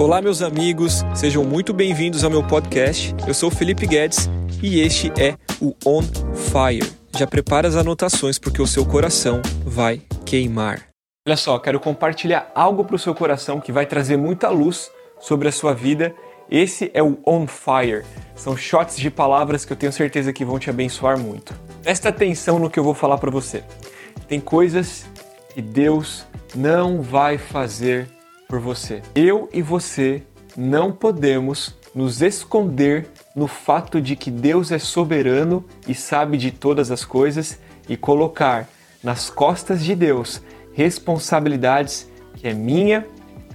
Olá, meus amigos, sejam muito bem-vindos ao meu podcast. Eu sou Felipe Guedes e este é o On Fire. Já prepara as anotações porque o seu coração vai queimar. Olha só, quero compartilhar algo para o seu coração que vai trazer muita luz sobre a sua vida. Esse é o On Fire. São shots de palavras que eu tenho certeza que vão te abençoar muito. Presta atenção no que eu vou falar para você. Tem coisas que Deus não vai fazer por você. Eu e você não podemos nos esconder no fato de que Deus é soberano e sabe de todas as coisas e colocar nas costas de Deus responsabilidades que é minha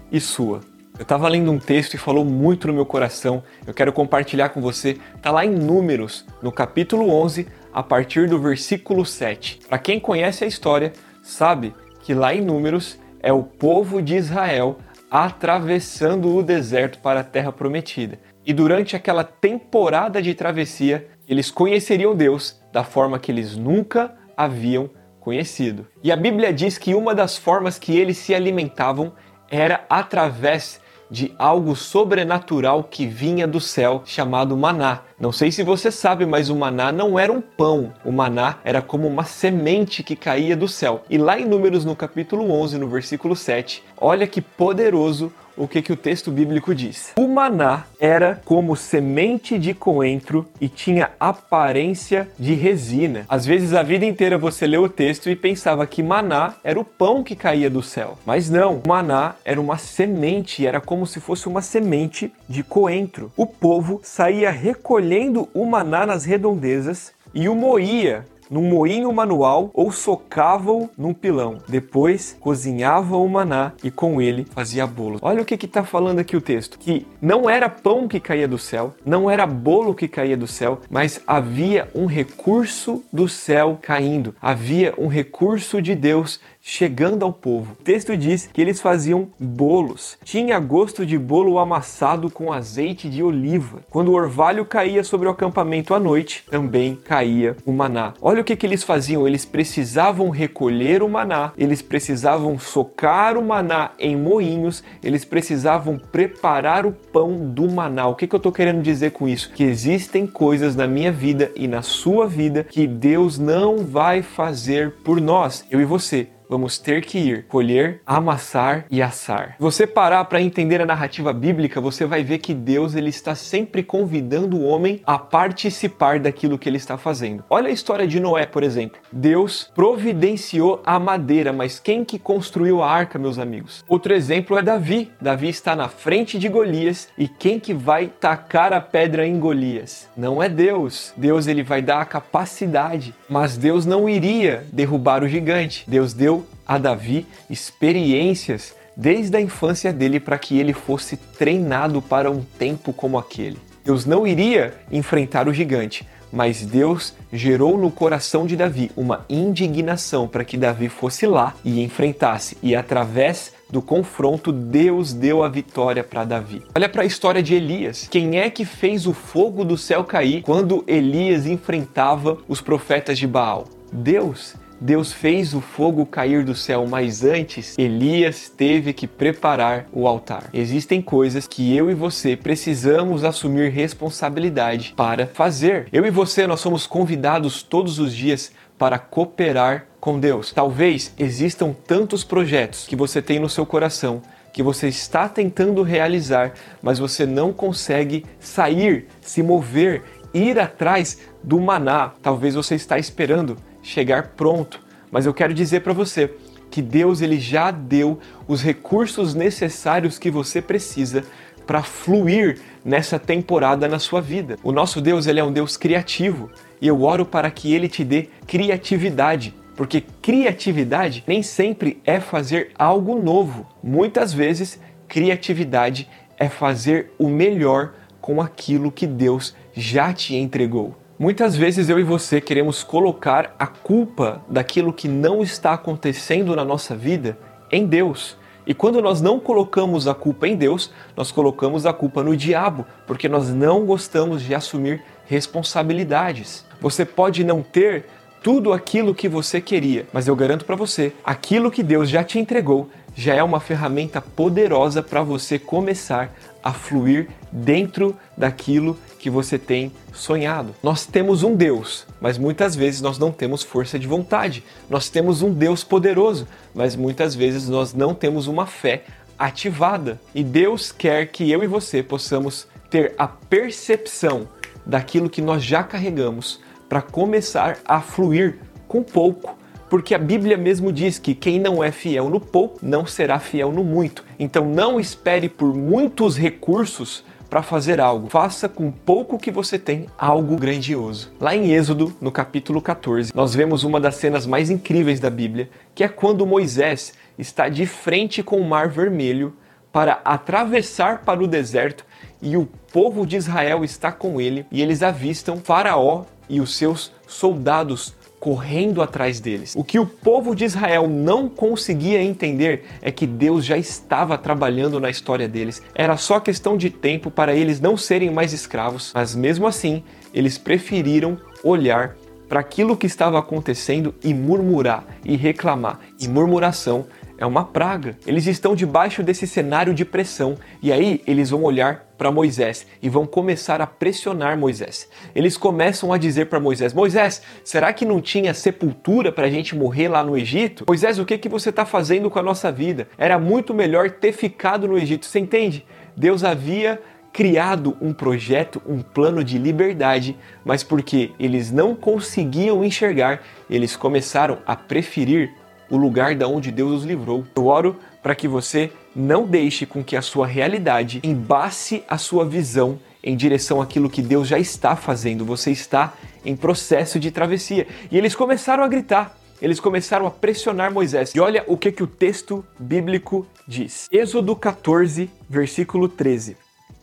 e sua. Eu estava lendo um texto e falou muito no meu coração. Eu quero compartilhar com você. Está lá em Números, no capítulo 11, a partir do versículo 7. Para quem conhece a história, sabe que lá em Números é o povo de Israel atravessando o deserto para a terra prometida. E durante aquela temporada de travessia, eles conheceriam Deus da forma que eles nunca haviam conhecido. E a Bíblia diz que uma das formas que eles se alimentavam era através de algo sobrenatural que vinha do céu chamado maná. Não sei se você sabe, mas o maná não era um pão. O maná era como uma semente que caía do céu. E lá em Números, no capítulo 11, no versículo 7, olha que poderoso o que, que o texto bíblico diz. O maná era como semente de coentro e tinha aparência de resina. Às vezes a vida inteira você lê o texto e pensava que maná era o pão que caía do céu. Mas não, maná era uma semente, era como se fosse uma semente de coentro. O povo saía recolhendo o maná nas redondezas e o moía num moinho manual ou socavam num pilão. Depois cozinhava o maná e com ele fazia bolo. Olha o que está falando aqui o texto: que não era pão que caía do céu, não era bolo que caía do céu, mas havia um recurso do céu caindo, havia um recurso de Deus chegando ao povo. O texto diz que eles faziam bolos. Tinha gosto de bolo amassado com azeite de oliva. Quando o orvalho caía sobre o acampamento à noite, também caía o maná. Olha o que, que eles faziam: eles precisavam recolher o maná, eles precisavam socar o maná em moinhos, eles precisavam preparar o pão do maná. O que, que eu estou querendo dizer com isso? Que existem coisas na minha vida e na sua vida que Deus não vai fazer por nós, eu e você vamos ter que ir colher, amassar e assar. Você parar para entender a narrativa bíblica, você vai ver que Deus ele está sempre convidando o homem a participar daquilo que ele está fazendo. Olha a história de Noé, por exemplo. Deus providenciou a madeira, mas quem que construiu a arca, meus amigos? Outro exemplo é Davi. Davi está na frente de Golias e quem que vai tacar a pedra em Golias? Não é Deus. Deus ele vai dar a capacidade, mas Deus não iria derrubar o gigante. Deus deu a Davi experiências desde a infância dele para que ele fosse treinado para um tempo como aquele. Deus não iria enfrentar o gigante, mas Deus gerou no coração de Davi uma indignação para que Davi fosse lá e enfrentasse, e através do confronto, Deus deu a vitória para Davi. Olha para a história de Elias. Quem é que fez o fogo do céu cair quando Elias enfrentava os profetas de Baal? Deus. Deus fez o fogo cair do céu, mas antes Elias teve que preparar o altar. Existem coisas que eu e você precisamos assumir responsabilidade para fazer. Eu e você nós somos convidados todos os dias para cooperar com Deus. Talvez existam tantos projetos que você tem no seu coração que você está tentando realizar, mas você não consegue sair, se mover, ir atrás do maná. Talvez você está esperando chegar pronto. Mas eu quero dizer para você que Deus ele já deu os recursos necessários que você precisa para fluir nessa temporada na sua vida. O nosso Deus ele é um Deus criativo e eu oro para que ele te dê criatividade, porque criatividade nem sempre é fazer algo novo. Muitas vezes criatividade é fazer o melhor com aquilo que Deus já te entregou. Muitas vezes eu e você queremos colocar a culpa daquilo que não está acontecendo na nossa vida em Deus. E quando nós não colocamos a culpa em Deus, nós colocamos a culpa no diabo, porque nós não gostamos de assumir responsabilidades. Você pode não ter tudo aquilo que você queria, mas eu garanto para você, aquilo que Deus já te entregou já é uma ferramenta poderosa para você começar a fluir dentro daquilo que você tem sonhado. Nós temos um Deus, mas muitas vezes nós não temos força de vontade. Nós temos um Deus poderoso, mas muitas vezes nós não temos uma fé ativada. E Deus quer que eu e você possamos ter a percepção daquilo que nós já carregamos para começar a fluir com pouco porque a Bíblia mesmo diz que quem não é fiel no pouco não será fiel no muito. Então não espere por muitos recursos para fazer algo. Faça com pouco que você tem algo grandioso. Lá em Êxodo, no capítulo 14, nós vemos uma das cenas mais incríveis da Bíblia, que é quando Moisés está de frente com o Mar Vermelho para atravessar para o deserto e o povo de Israel está com ele e eles avistam Faraó e os seus soldados correndo atrás deles. O que o povo de Israel não conseguia entender é que Deus já estava trabalhando na história deles. Era só questão de tempo para eles não serem mais escravos, mas mesmo assim, eles preferiram olhar para aquilo que estava acontecendo e murmurar e reclamar. E murmuração é uma praga. Eles estão debaixo desse cenário de pressão e aí eles vão olhar para Moisés e vão começar a pressionar Moisés. Eles começam a dizer para Moisés: Moisés, será que não tinha sepultura para a gente morrer lá no Egito? Moisés, o que, que você está fazendo com a nossa vida? Era muito melhor ter ficado no Egito. Você entende? Deus havia criado um projeto, um plano de liberdade, mas porque eles não conseguiam enxergar, eles começaram a preferir o lugar da onde Deus os livrou. Eu oro para que você não deixe com que a sua realidade embace a sua visão em direção àquilo que Deus já está fazendo. Você está em processo de travessia. E eles começaram a gritar. Eles começaram a pressionar Moisés. E olha o que, que o texto bíblico diz. Êxodo 14, versículo 13.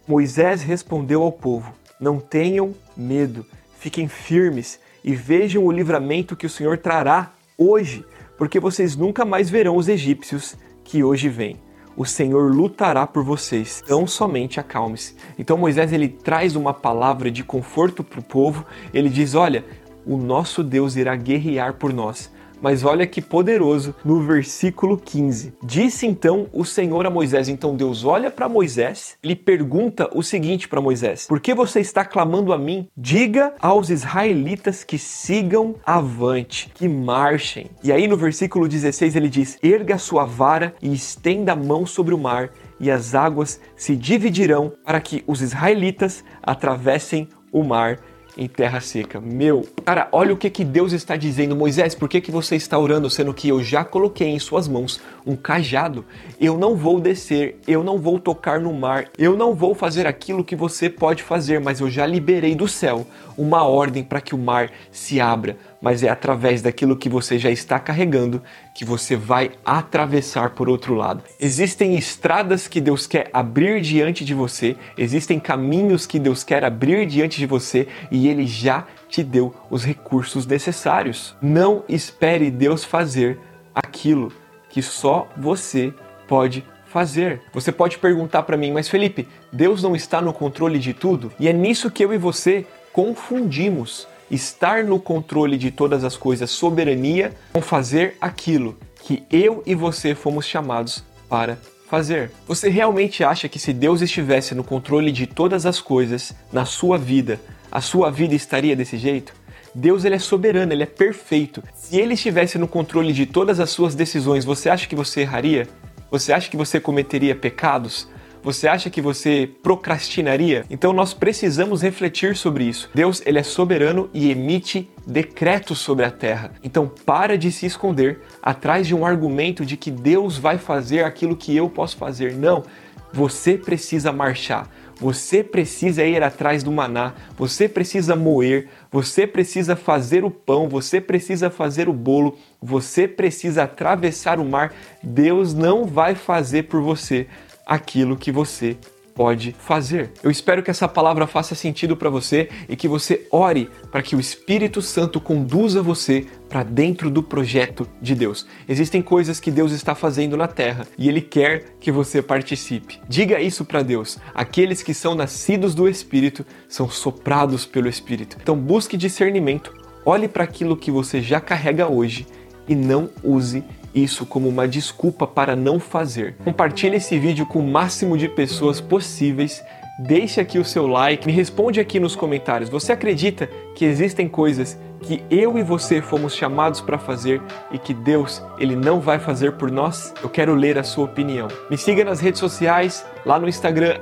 Moisés respondeu ao povo: Não tenham medo, fiquem firmes e vejam o livramento que o Senhor trará hoje porque vocês nunca mais verão os egípcios que hoje vêm. O Senhor lutará por vocês, tão somente acalme-se. Então Moisés ele traz uma palavra de conforto para o povo. Ele diz: Olha, o nosso Deus irá guerrear por nós. Mas olha que poderoso no versículo 15. Disse então o Senhor a Moisés. Então Deus olha para Moisés, ele pergunta o seguinte para Moisés: Por que você está clamando a mim? Diga aos israelitas que sigam avante, que marchem. E aí no versículo 16 ele diz: Erga sua vara e estenda a mão sobre o mar, e as águas se dividirão para que os israelitas atravessem o mar em terra seca. Meu, cara, olha o que, que Deus está dizendo. Moisés, por que, que você está orando, sendo que eu já coloquei em suas mãos um cajado? Eu não vou descer, eu não vou tocar no mar, eu não vou fazer aquilo que você pode fazer, mas eu já liberei do céu uma ordem para que o mar se abra mas é através daquilo que você já está carregando que você vai atravessar por outro lado. Existem estradas que Deus quer abrir diante de você, existem caminhos que Deus quer abrir diante de você e Ele já te deu os recursos necessários. Não espere Deus fazer aquilo que só você pode fazer. Você pode perguntar para mim, mas Felipe, Deus não está no controle de tudo? E é nisso que eu e você confundimos estar no controle de todas as coisas, soberania, com fazer aquilo que eu e você fomos chamados para fazer. Você realmente acha que se Deus estivesse no controle de todas as coisas na sua vida, a sua vida estaria desse jeito? Deus ele é soberano, ele é perfeito. Se ele estivesse no controle de todas as suas decisões, você acha que você erraria? Você acha que você cometeria pecados? Você acha que você procrastinaria? Então nós precisamos refletir sobre isso. Deus, ele é soberano e emite decretos sobre a terra. Então para de se esconder atrás de um argumento de que Deus vai fazer aquilo que eu posso fazer. Não, você precisa marchar. Você precisa ir atrás do maná, você precisa moer, você precisa fazer o pão, você precisa fazer o bolo, você precisa atravessar o mar. Deus não vai fazer por você aquilo que você pode fazer. Eu espero que essa palavra faça sentido para você e que você ore para que o Espírito Santo conduza você para dentro do projeto de Deus. Existem coisas que Deus está fazendo na terra e ele quer que você participe. Diga isso para Deus. Aqueles que são nascidos do Espírito são soprados pelo Espírito. Então busque discernimento, olhe para aquilo que você já carrega hoje e não use isso como uma desculpa para não fazer. Compartilhe esse vídeo com o máximo de pessoas possíveis. Deixe aqui o seu like, me responde aqui nos comentários. Você acredita que existem coisas que eu e você fomos chamados para fazer e que Deus ele não vai fazer por nós? Eu quero ler a sua opinião. Me siga nas redes sociais, lá no Instagram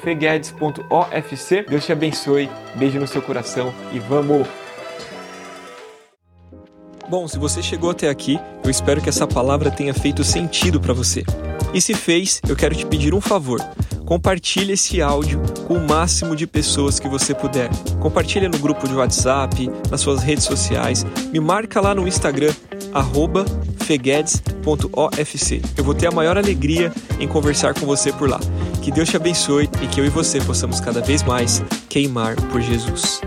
@feguedes.ofc. Deus te abençoe. Beijo no seu coração e vamos Bom, se você chegou até aqui, eu espero que essa palavra tenha feito sentido para você. E se fez, eu quero te pedir um favor. Compartilhe esse áudio com o máximo de pessoas que você puder. Compartilhe no grupo de WhatsApp, nas suas redes sociais. Me marca lá no Instagram, feguedes.ofc. Eu vou ter a maior alegria em conversar com você por lá. Que Deus te abençoe e que eu e você possamos cada vez mais queimar por Jesus.